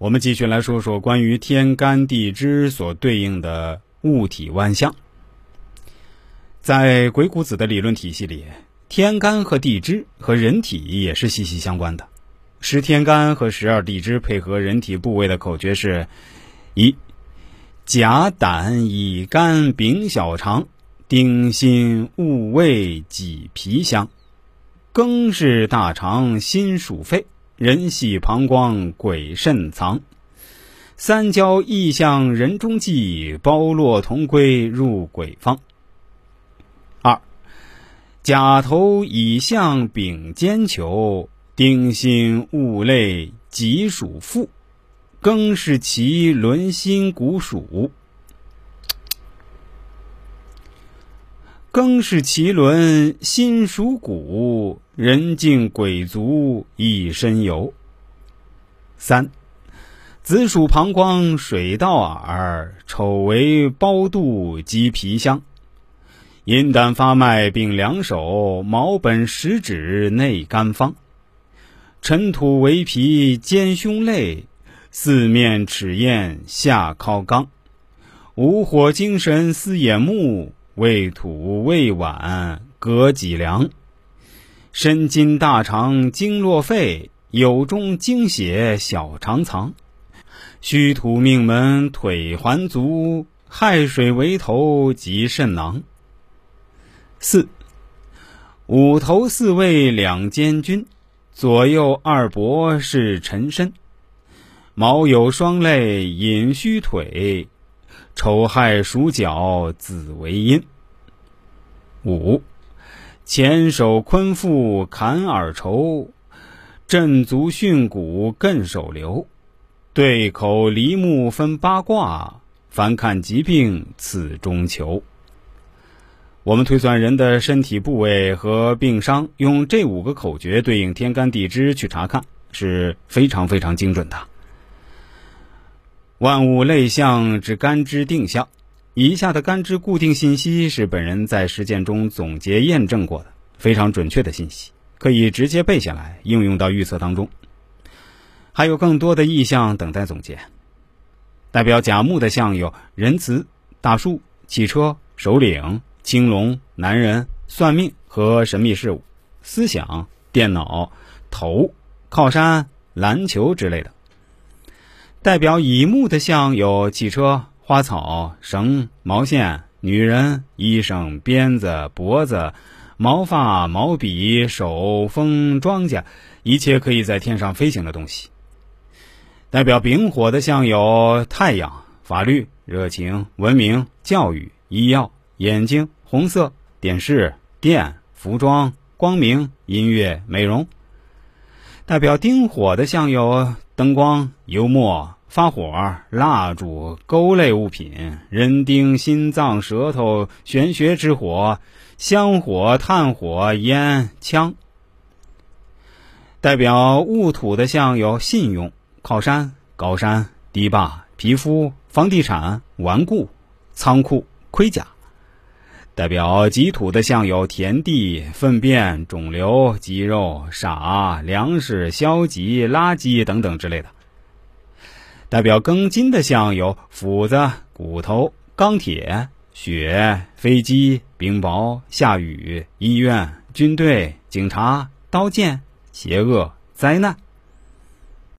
我们继续来说说关于天干地支所对应的物体万象。在鬼谷子的理论体系里，天干和地支和人体也是息息相关的。十天干和十二地支配合人体部位的口诀是：一、甲胆乙肝丙小肠，丁辛戊胃己脾香，庚是大肠，辛属肺。人系膀胱，鬼肾藏；三焦意象人中记，包络同归入鬼方。二甲头乙向丙肩求，丁辛戊类己属腹，庚是其轮心骨属。庚是脐轮，心属骨，人尽鬼足一身油。三子属膀胱，水到耳，丑为包肚及皮香，阴胆发脉并两手，毛本食指内肝方。尘土为皮兼胸肋，四面齿咽下靠肛，无火精神思眼目。胃土胃脘隔脊梁，身经大肠经络肺，有中精血小肠藏。虚土命门腿环足，亥水为头及肾囊。四五头四位两肩军，左右二伯是陈身。卯有双肋隐虚腿。丑亥属角，子为阴。五，前手坤腹，坎耳畴，震足巽骨，艮手流。对口离目分八卦，凡看疾病此中求。我们推算人的身体部位和病伤，用这五个口诀对应天干地支去查看，是非常非常精准的。万物类象之干支定向，以下的干支固定信息是本人在实践中总结验证过的，非常准确的信息，可以直接背下来应用到预测当中。还有更多的意象等待总结。代表甲木的象有仁慈、大树、汽车、首领、青龙、男人、算命和神秘事物、思想、电脑、头、靠山、篮球之类的。代表乙木的象有汽车、花草、绳、毛线、女人、医生、鞭子、脖子、毛发、毛笔、手、风、庄稼，一切可以在天上飞行的东西。代表丙火的象有太阳、法律、热情、文明、教育、医药、眼睛、红色、电视、电、服装、光明、音乐、美容。代表丁火的象有。灯光、油墨、发火、蜡烛、勾类物品、人丁、心脏、舌头、玄学之火、香火、炭火、烟、枪。代表戊土的象有信用、靠山、高山、堤坝、皮肤、房地产、顽固、仓库、盔甲。代表己土的象有田地、粪便、肿瘤、肌肉、傻、粮食、消极、垃圾等等之类的。代表庚金的象有斧子、骨头、钢铁、雪、飞机、冰雹、下雨、医院、军队、警察、刀剑、邪恶、灾难。